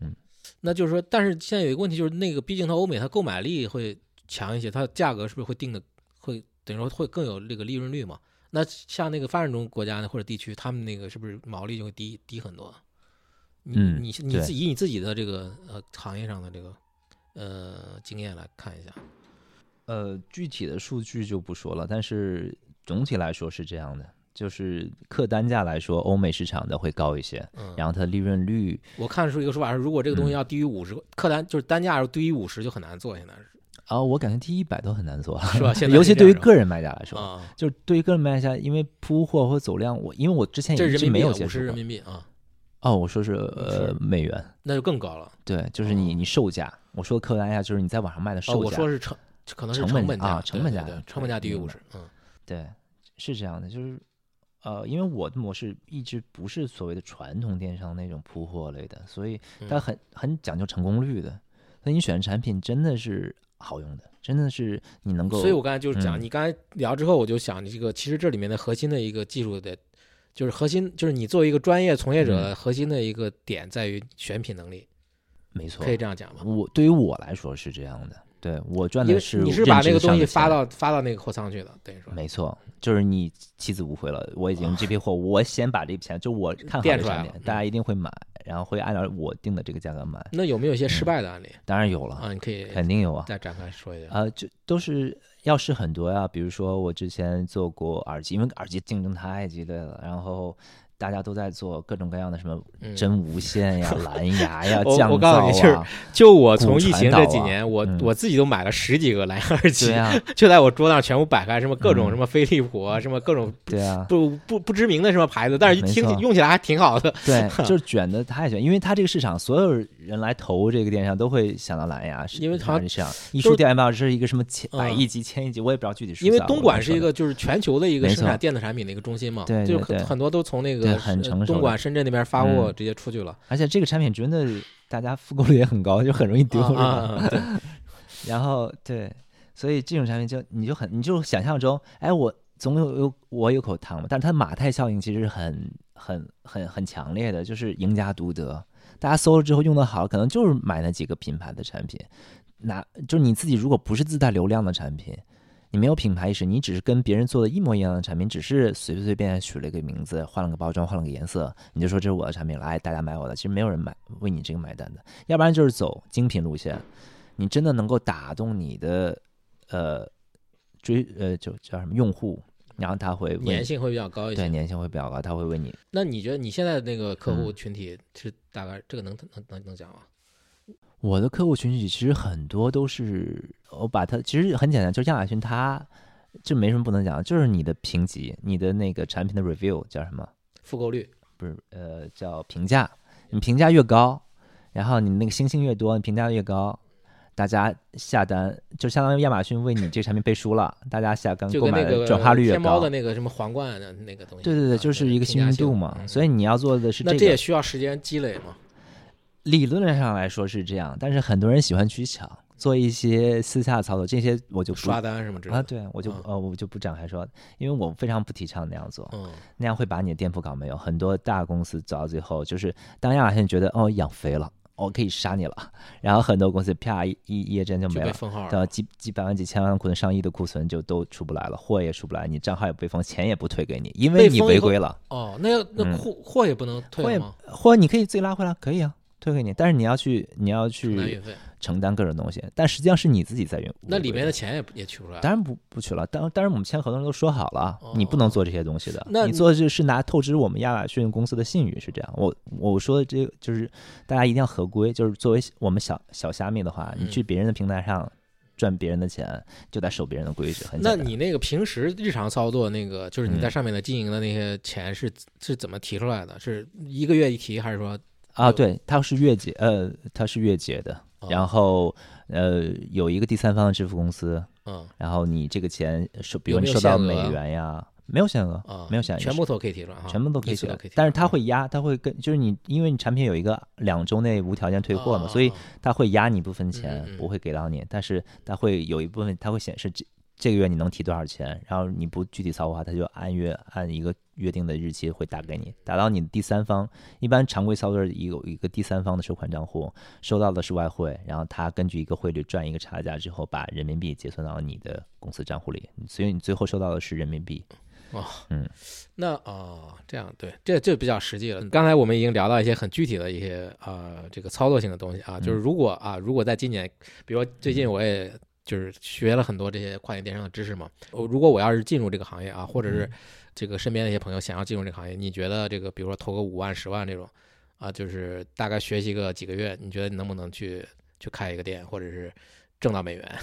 A: 嗯那就是说，但是现在有一个问题，就是那个毕竟它欧美它购买力会强一些，它价格是不是会定的会等于说会更有这个利润率嘛？那像那个发展中国家呢或者地区，他们那个是不是毛利就会低低很多？你
B: 嗯
A: 你你自己以你自己的这个呃行业上的这个呃经验来看一下，
B: 呃，具体的数据就不说了，但是总体来说是这样的，就是客单价来说，欧美市场的会高一些，
A: 嗯，
B: 然后它利润率
A: 我看出一个说法是，如果这个东西
B: 嗯。
A: 要低于五十、客单，就是单价要低于五十就很难做，现在是。
B: 啊、我感觉第一百都很难做，
A: 是吧？[LAUGHS] 现在
B: 尤其对于个人卖家来说，
A: 啊，
B: 就是对于个人卖家，因为铺货或走量，我因为我之前也是没
A: 人民币啊五十
B: 有接触过。
A: 人民币啊，
B: 哦，我说是呃美元，
A: 那就更高了。
B: 对，就是你你售价，我说的客单价就是你在网上卖的
A: 哦，
B: 售价，
A: 我说是成可能是
B: 成本
A: 本价
B: 啊成本价
A: 成本价低于五十，嗯。
B: 对，是这样的，就是呃，因为我的模式一直不是所谓的传统电商那种铺货类的，所以它
A: 嗯
B: 很很讲究成功率的。所以你选的产品真的是好用的，真的是你能够。
A: 所以我刚才就是讲，
B: 嗯
A: 你刚才聊之后，我就想这个其实这里面的核心的一个技术的，就是核心就是你作为一个专业从业者，
B: 嗯
A: 核心的一个点在于选品能力，
B: 没错
A: 可，以这样讲吗？
B: 我对于我来说是这样的。对我赚的是
A: 你是把那个东西发
B: 到。
A: 发到那个货仓去的，等于说
B: 没错，就是你妻子无悔了，我已经这批货，我先把这笔钱，就我看好
A: 啊垫出来了
B: 这产品，大家一定会买，然后会按照我定的这个价格买。
A: 那有没有一些失败的案例
B: 当然有了，
A: 啊？你可以
B: 肯定有啊。
A: 再展开说一下。
B: 啊，就都是要试很多呀，比如说我之前做过耳机，因为耳机竞争太激烈了，然后大家都在做各种各样的什么
A: 嗯
B: 真无线呀、[LAUGHS] 蓝牙呀、
A: 我
B: 降
A: 我告诉你就是就我从疫情这几年，我
B: 嗯
A: 我自己都买了十几个蓝牙耳机就在我桌上全部摆开，什么各种
B: 嗯
A: 什么飞利浦啊，什么各种
B: 对啊，
A: 不不不知名的什么牌子，但是一听用起来还挺好的。
B: 对，[LAUGHS] 就是卷的太卷，因为它这个市场，所有人来投这个电商都会想到蓝牙，
A: 因为它
B: 这市场一
A: 都是
B: 说电这是一个什么千亿级、千亿级，我也不知道具体数
A: 因为东莞是一个就是全球的一个生产电子产品的一个中心嘛，
B: 对
A: 就很很多都从那个
B: 对很
A: 呃
B: 成熟
A: 东莞、深圳那边发货
B: 嗯
A: 直接出去了。
B: 的，而且这个产品真的大家复购率也很高，就很容易丢，[LAUGHS] 然后对，所以这种产品就你就很你就想象中，哎，我总有有我有口汤嘛，但是它马太效应其实很很很很强烈的，就是赢家独得。大家搜了之后用的好，可能就是买那几个品牌的产品，那就是你自己如果不是自带流量的产品。你没有品牌意识，你只是跟别人做的一模一样的产品，只是随随便便取了一个名字，换了个包装，换了个颜色，你就说这是我的产品，来大家买我的。其实没有人买为你这个买单的，要不然就是走精品路线，你真的能够打动你的呃追呃就叫什么用户，然后他会
A: 粘性会比较高一些。
B: 对粘性会比较高，他会为你
A: 那你觉得你现在那个客
B: 嗯
A: 户群体是大概这个能能能能讲吗？
B: 我的客户群体其实很多都是我把它其实很简单，就是亚马逊它这没什么不能讲的，就是你的评级，你的那个产品的 review 叫什么？
A: 复购率
B: 不是呃叫评价，你评价越高，然后你那个星星越多，你评价越高。大家下单就相当于亚马逊为你这个产品背书了，大家下单购买转化率越高
A: 天猫的。那个什么皇冠的那个东西。
B: 对对对，
A: 啊
B: 就是一个信任度嘛。
A: 嗯
B: 所以你要做的是
A: 那
B: 这个。
A: 这也需要时间积累嘛。
B: 理论上来说是这样，但是很多人喜欢取巧，做一些私下操作，这些我就不
A: 刷单什么之类
B: 啊，对我就
A: 嗯
B: 呃我就不展开说，因为我非常不提倡那样做，
A: 嗯，
B: 那样会把你的店铺搞没有。很多大公司走到最后，就是当亚马逊觉得哦养肥了，我可以杀你了，然后很多公司啪一一一夜之间就
A: 就
B: 没了。
A: 被封号了。
B: 到几几百万、几千万库存、上亿的库存就都出不来了，货也出不来，你账号也被封，钱也不退给你，因为你违规了。
A: 哦，那要那
B: 嗯
A: 货货也不能退吗？
B: 货你可以自己拉回来，可以啊，退给你，但是你要去你要去
A: 承担
B: 各种东西，但实际上是你自己在运。
A: 那里面的
B: 的
A: 钱也也取不出来。
B: 当然不不取了，当当然我们签合同都说好了，你不能做这些东西的。
A: 那
B: 你做的就是拿透支我们亚马逊公司的信誉，是这样。我我说的这个就是大家一定要合规，就是作为我们小小虾米的话，你
A: 嗯
B: 去别人的平台上赚别人的钱，就得守别人的规矩，很简单。
A: 那你那个平时日常操作那个，就是你在
B: 嗯
A: 上面的经营的那些钱是是怎么提出来的？是一个月一提，还是说
B: 啊，对，它是月结，呃，它是月结的，
A: 哦。
B: 然后呃有一个第三方的支付公司，
A: 嗯。
B: 然后你这个钱收，比如你收到美元呀，没有限额，
A: 啊
B: 没有限额，
A: 全部都可以提出来，
B: 全部都可以
A: 提出来，
B: 但是它会压，它会跟就是你，因为你产品有一个两周内无条件退货嘛，
A: 啊
B: 所以
A: 啊
B: 它会压你一部分钱，不会给到你，但是它会有一部分，它会显示这这个月你能提多少钱，然后你不具体操作的话，他就按月按一个约定的日期会打给你，打到你的第三方。一般常规操作是有一个第三方的收款账户，收到的是外汇，然后他根据一个汇率赚一个差价之后，把人民币结算到你的公司账户里，所以你最后收到的是人民币。
A: 哦，嗯那哦，这样对，这这比较实际了。刚才我们已经聊到一些很具体的一些呃这个操作性的东西啊，就是如果啊，如果在今年，比如说最近我也就是学了很多这些跨境电商的知识嘛，我如果我要是进入这个行业啊，或者是这个身边的一些朋友想要进入这个行业，你觉得这个比如说投个五万、十万这种啊，就是大概学习个几个月，你觉得你能不能去去开一个店，或者是挣到美元？[LAUGHS]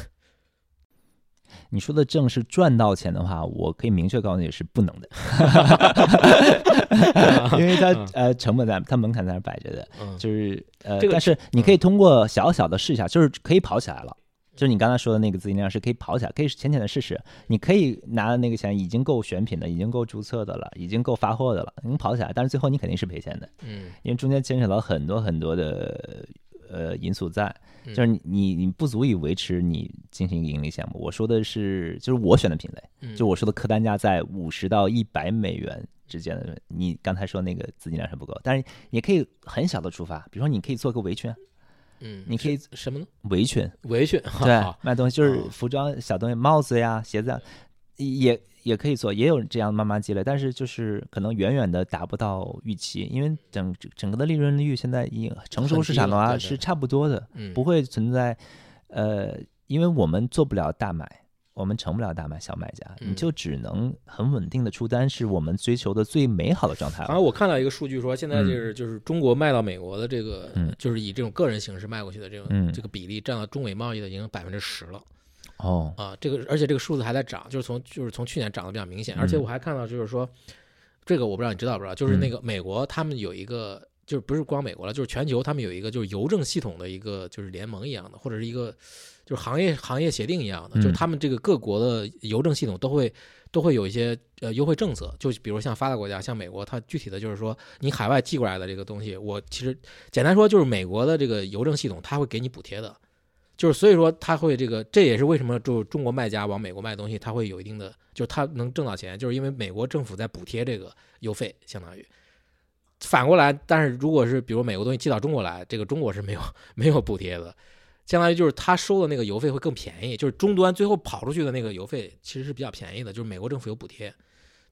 B: 你说的挣是赚到钱的话，我可以明确告诉你是不能的，[LAUGHS] 因为它
A: 嗯。
B: 呃成本在它门槛在那儿摆着的，
A: 嗯。
B: 就是呃，
A: 这个
B: 但是你可以通过小小的试一下，就是可以跑起来了，就是你刚才说的那个资金量是可以跑起来，可以浅浅的试试。你可以拿的那个钱已经够选品的，已经够注册的了，已经够发货的了，能跑起来。但是最后你肯定是赔钱的，
A: 嗯
B: 因为中间牵扯到很多很多的呃因素在，
A: 嗯
B: 就是你你你不足以维持你进行盈利项目。我说的是，就是我选的品类，
A: 嗯，
B: 就我说的客单价在五十到一百美元之间的。你刚才说那个资金量是不够，但是也可以很小的出发，比如说你可以做个围裙，
A: 嗯，
B: 你可以
A: 什么呢？
B: 围裙。
A: 围裙，
B: 对
A: 好，
B: 卖东西就是
A: 哦
B: 服装小东西，帽子呀、鞋子啊，也也可以做，也有这样慢慢积累，但是就是可能远远的达不到预期，因为整整个的利润率现在已经成熟市场的话是差不多的，
A: 嗯，
B: 不会存在，呃，因为我们做不了大买。我们成不了大买小买家，
A: 嗯
B: 你就只能很稳定的出单，是我们追求的最美好的状态了。
A: 好像我看到一个数据说，现在就是就是中国卖到美国的这个，
B: 嗯
A: 就是以这种个人形式卖过去的这种、
B: 嗯
A: 这个比例，占到中美贸易的已经百分之十了
B: 哦，
A: 啊！这个而且这个数字还在涨，就是从就是从去年涨得比较明显，
B: 嗯
A: 而且我还看到就是说，这个我不知道你知道不知道，就是
B: 嗯
A: 那个美国他们有一个。就是不是光美国了，就是全球，他们有一个就是邮政系统的一个就是联盟一样的，或者是一个就是行业行业协定一样的，
B: 嗯
A: 就是他们这个各国的邮政系统都会都会有一些呃优惠政策，就比如像发达国家，像美国，它具体的就是说你海外寄过来的这个东西，我其实简单说就是美国的这个邮政系统，它会给你补贴的，就是所以说它会这个，这也是为什么就中国卖家往美国卖东西，它会有一定的，就是它能挣到钱，就是因为美国政府在补贴这个邮费，相当于。反过来，但是如果是比如美国东西寄到中国来，这个中国是没有 [LAUGHS] 没有补贴的，相当于就是他收的那个邮费会更便宜，就是终端最后跑出去的那个邮费其实是比较便宜的，就是美国政府有补贴，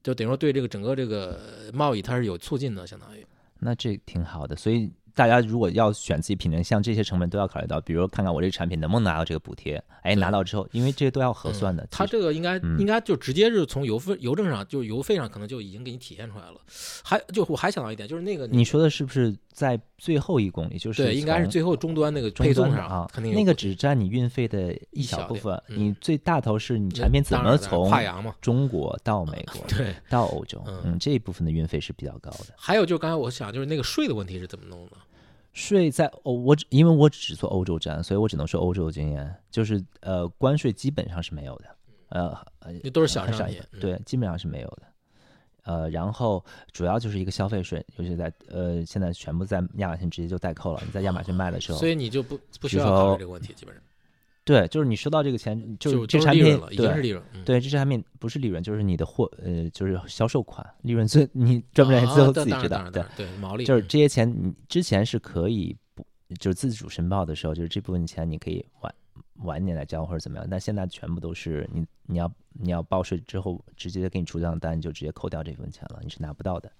A: 就等于说对这个整个这个贸易它是有促进的，相当于。
B: 那这挺好的。所以大家如果要选自己品类，像这些成本都要考虑到，比如看看我这个产品能不能拿到这个补贴。哎，拿到之后，因为这些都要核算的。
A: 嗯它这个应该、
B: 嗯
A: 应该就直接是从邮费邮政上，就是邮费上可能就已经给你体现出来了。还就我还想到一点，就是那个
B: 你说的是不是在最后一公里？就是
A: 对，应该是最后终端那个
B: 终
A: 配送上
B: 啊，那个
A: 肯定那个
B: 只占你运费的一
A: 一小
B: 部分，
A: 嗯
B: 你最大头是你产品怎么从
A: 跨洋嘛？
B: 中国到美国 [LAUGHS]
A: 对，
B: 到欧洲，
A: 嗯
B: 嗯，这一部分的运费是比较高的。
A: 还有就是刚才我想，就是那个税的问题是怎么弄的？
B: 税在欧，我只因为我只做欧洲站，所以我只能说欧洲的经验，就是呃，关税基本上是没有的，呃呃，
A: 那都是小
B: 很少
A: 商品，嗯，
B: 对，基本上是没有的。呃，然后主要就是一个消费税，尤其在呃现在全部在亚马逊直接就代扣了。你在亚马逊卖的时候，
A: 所以你就不不需要考虑这个问题，基本上
B: 对，就是你收到这个钱，
A: 就
B: 这产品对
A: 利润。嗯
B: 对，这产品不是利润，就是你的货呃就是销售款利润最你赚不赚
A: 啊
B: 钱最后自己知道。对
A: 对毛利嗯
B: 就是这些钱你之前是可以不就是自主申报的时候，就是这部分钱你可以晚晚点来交或者怎么样，但现在全部都是你你要你要报税之后直接给你出账单，就直接扣掉这部分钱了，你是拿不到的。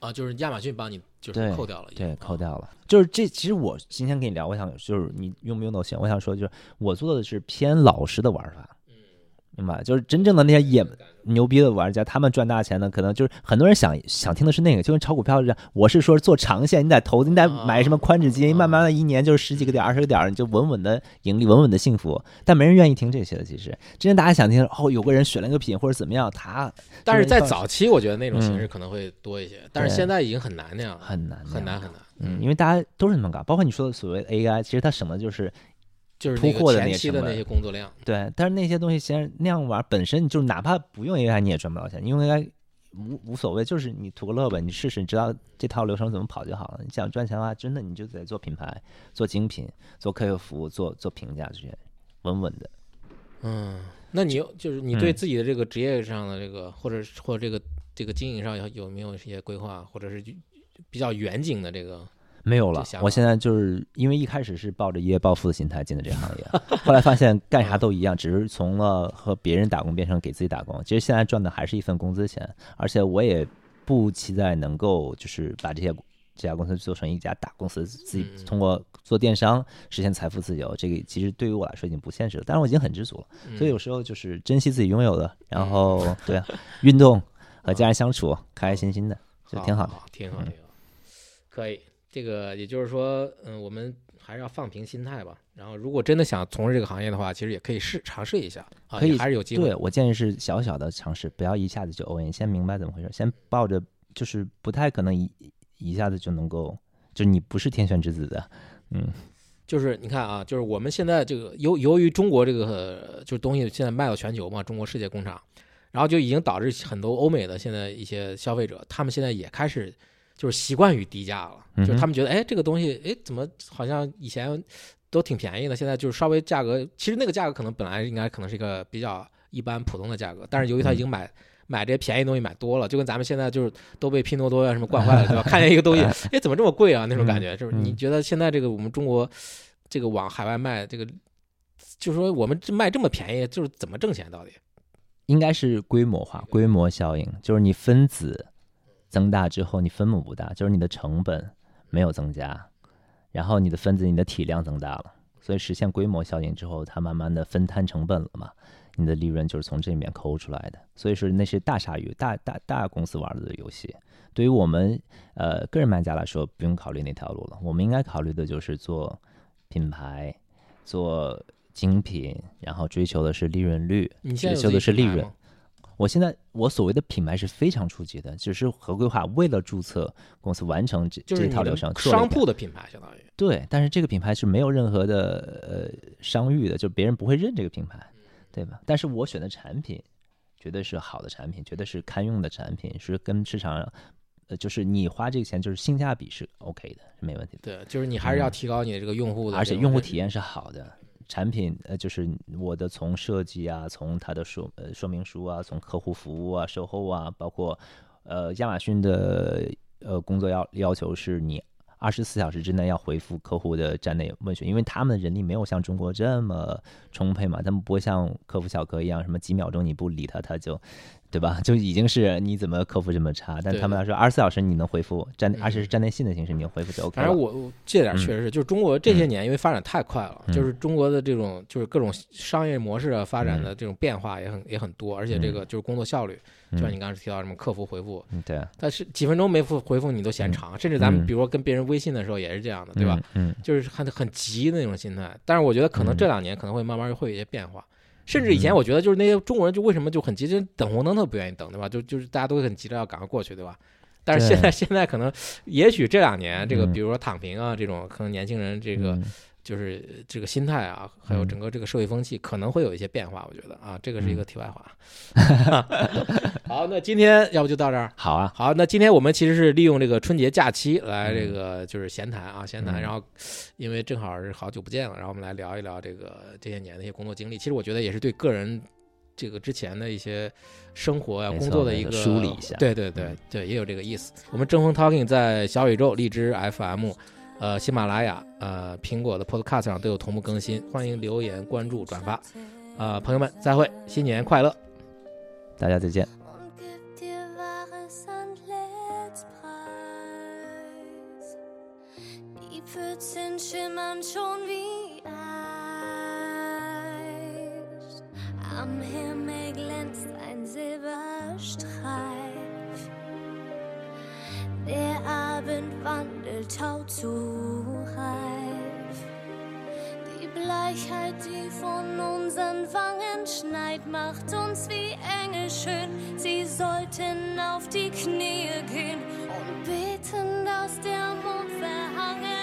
A: 啊，就是亚马逊帮你就是
B: 对
A: 扣掉了
B: 对，扣
A: 啊
B: 掉了。就是这，其实我今天跟你聊，我想就是你用不用都行。我想说，就是我做的是偏老实的玩法，明白？就是真正的那些野牛逼的玩家，他们赚大钱的，可能就是很多人想想听的是那个，就跟炒股票一样。我是说做长线，你得投资，你得买什么宽指基金，
A: 啊
B: 慢慢的一年就是十几个点、二十个点，你就稳稳的盈利，稳稳的幸福。但没人愿意听这些的，其实真正大家想听，哦，有个人选了个品或者怎么样，他
A: 但是在早期，我觉得那种形式
B: 嗯
A: 可能会多一些，但是现在已经很难那样了，
B: 很难
A: 很难很难。
B: 嗯，因为大家都是那么搞，包括你说的所谓的 AI，其实它省的就是
A: 就是
B: 铺货的
A: 那期的那些工作量，
B: 对，但是那些东西先那样玩，本身就哪怕不用 AI 你也赚不到钱，因为 AI 无无所谓，就是你图个乐呗，你试试，你知道这套流程怎么跑就好了。你想赚钱的话，真的你就得做品牌、做精品、做客户服务、做做评价这些，稳稳的。
A: 嗯，那你有就是你对
B: 嗯
A: 自己的这个职业上的这个，或者或者这个这个经营上有有没有一些规划，或者是比较远景的这个？
B: 没有了我现在就是因为一开始是抱着一夜暴富的心态进的这个行业，后来发现干啥都一样，只是从了和别人打工变成给自己打工。其实现在赚的还是一份工资钱，而且我也不期待能够就是把这些这家公司做成一家大公司，自己
A: 嗯
B: 通过做电商实现财富自由。这个其实对于我来说已经不现实了，但是我已经很知足了。
A: 嗯
B: 所以有时候就是珍惜自己拥有的，然后对啊，运动 [LAUGHS] 和家人相处，开开心心的，就挺好的。
A: 挺好，
B: 嗯
A: 挺好，可以。这个也就是说，嗯，我们还是要放平心态吧。然后，如果真的想从事这个行业的话，其实也可以试尝试一下啊，
B: 可以
A: 还是有机会
B: 对。我建议是小小的尝试，不要一下子就 all in，先明白怎么回事，先抱着就是不太可能一一下子就能够，就是你不是天选之子的，嗯，
A: 就是你看啊，就是我们现在这个由由于中国这个呃就是东西现在卖到全球嘛，中国世界工厂，然后就已经导致很多欧美的现在一些消费者，他们现在也开始就是习惯于低价了，
B: 嗯
A: 就是他们觉得哎这个东西哎怎么好像以前都挺便宜的，现在就是稍微价格，其实那个价格可能本来应该可能是一个比较一般普通的价格，但是由于他已经买。买这些便宜东西买多了，就跟咱们现在就是都被拼多多呀什么惯坏了，对吧？看见一个东西，[LAUGHS] 哎，怎么这么贵啊？那种感觉，就是你
B: 嗯
A: 觉得现在这个我们中国这个往海外卖，这个就是说我们这卖这么便宜，就是怎么挣钱到底？
B: 应该是规模化、规模效应，就是你分子增大之后，你分母不大，就是你的成本没有增加，然后你的分子、你的体量增大了，所以实现规模效应之后，它慢慢的分摊成本了嘛，你的利润就是从这里面抠出来的。所以说那是大鲨鱼、大大大公司玩的游戏。对于我们呃个人卖家来说，不用考虑那条路了，我们应该考虑的就是做品牌，做精品，然后追求的是利润率，追求的是利润。我现在我所谓的品牌是非常初级的，只是合规化，为了注册公司完成这
A: 就是
B: 这套流程，
A: 商铺的品牌，相当于
B: 对，但是这个品牌是没有任何的呃商誉的，就别人不会认这个品牌，对吧？但是我选的产品绝对是好的产品，绝对是堪用的产品，是跟市场上呃就是你花这个钱就是性价比是 OK 的，是没问题的。
A: 对，就是你还是要提高你的这个用户的
B: 而且用户体验是好的。产品呃，就是我的从设计啊，从它的说呃说明书啊，从客户服务啊、售后啊，包括呃亚马逊的呃工作要要求是你二十四小时之内要回复客户的站内问询，因为他们人力没有像中国这么充沛嘛，他们不会像客服小哥一样，什么几秒钟你不理他，他就对吧？就已经是你怎么客服这么差？但他们来说，二十四小时你能回复站，
A: 嗯
B: 而且是站内信的形式，你能回复就 OK 了。
A: 反正我我这点确实是，就是中国这些年因为发展太快了，
B: 嗯
A: 就是中国的这种就是各种商业模式啊发展的这种变化也很也很多，而且这个就是工作效率，就像你刚才提到什么客服回复，
B: 嗯，对啊，
A: 但是几分钟没复回复你都嫌长，甚至咱们
B: 嗯
A: 比如说跟别人微信的时候也是这样的，对吧？
B: 嗯？嗯，
A: 就是很很急的那种心态。但是我觉得可能
B: 嗯
A: 这两年可能会慢慢会有一些变化。甚至以前我觉得就是那些中国人就为什么就很急，就等红灯他都不愿意等，对吧？就就是大家都很急着要赶快过去，对吧？但是现在现在可能，也许这两年这个，
B: 嗯
A: 比如说躺平啊这种，可能年轻人这个
B: 嗯
A: 就是这个心态啊，还有
B: 嗯
A: 整个这个社会风气可能会有一些变化。我觉得啊，这个是一
B: 嗯
A: 个题外话。[LAUGHS] 好，那今天要不就到这儿。
B: 好啊，
A: 好，那今天我们其实是利用这个春节假期来这个就是闲谈啊，闲谈。
B: 嗯
A: 然后，因为正好是好久不见了，然后我们来聊一聊这个这些年的一些工作经历。其实我觉得也是对个人这个之前的一些生活呀、工作的一个
B: 梳理一下
A: 对对对对，也有这个意思。我们争锋 Talking 在小宇宙、荔枝 FM。呃，喜马拉雅、呃，苹果的 Podcast 上都有同步更新，欢迎留言、关注、转发。呃，朋友们，再会，新年快乐！
B: 大家再见。
C: Pfützen schimmern schon wie Eis. Am Himmel glänzt ein Silberstreif. Der Abend wandelt tau zu reif. Die Bleichheit, die von unseren Wangen schneit, macht uns wie Engel schön. Sie sollten auf die Knie gehen und betend aus der Mond verhalten.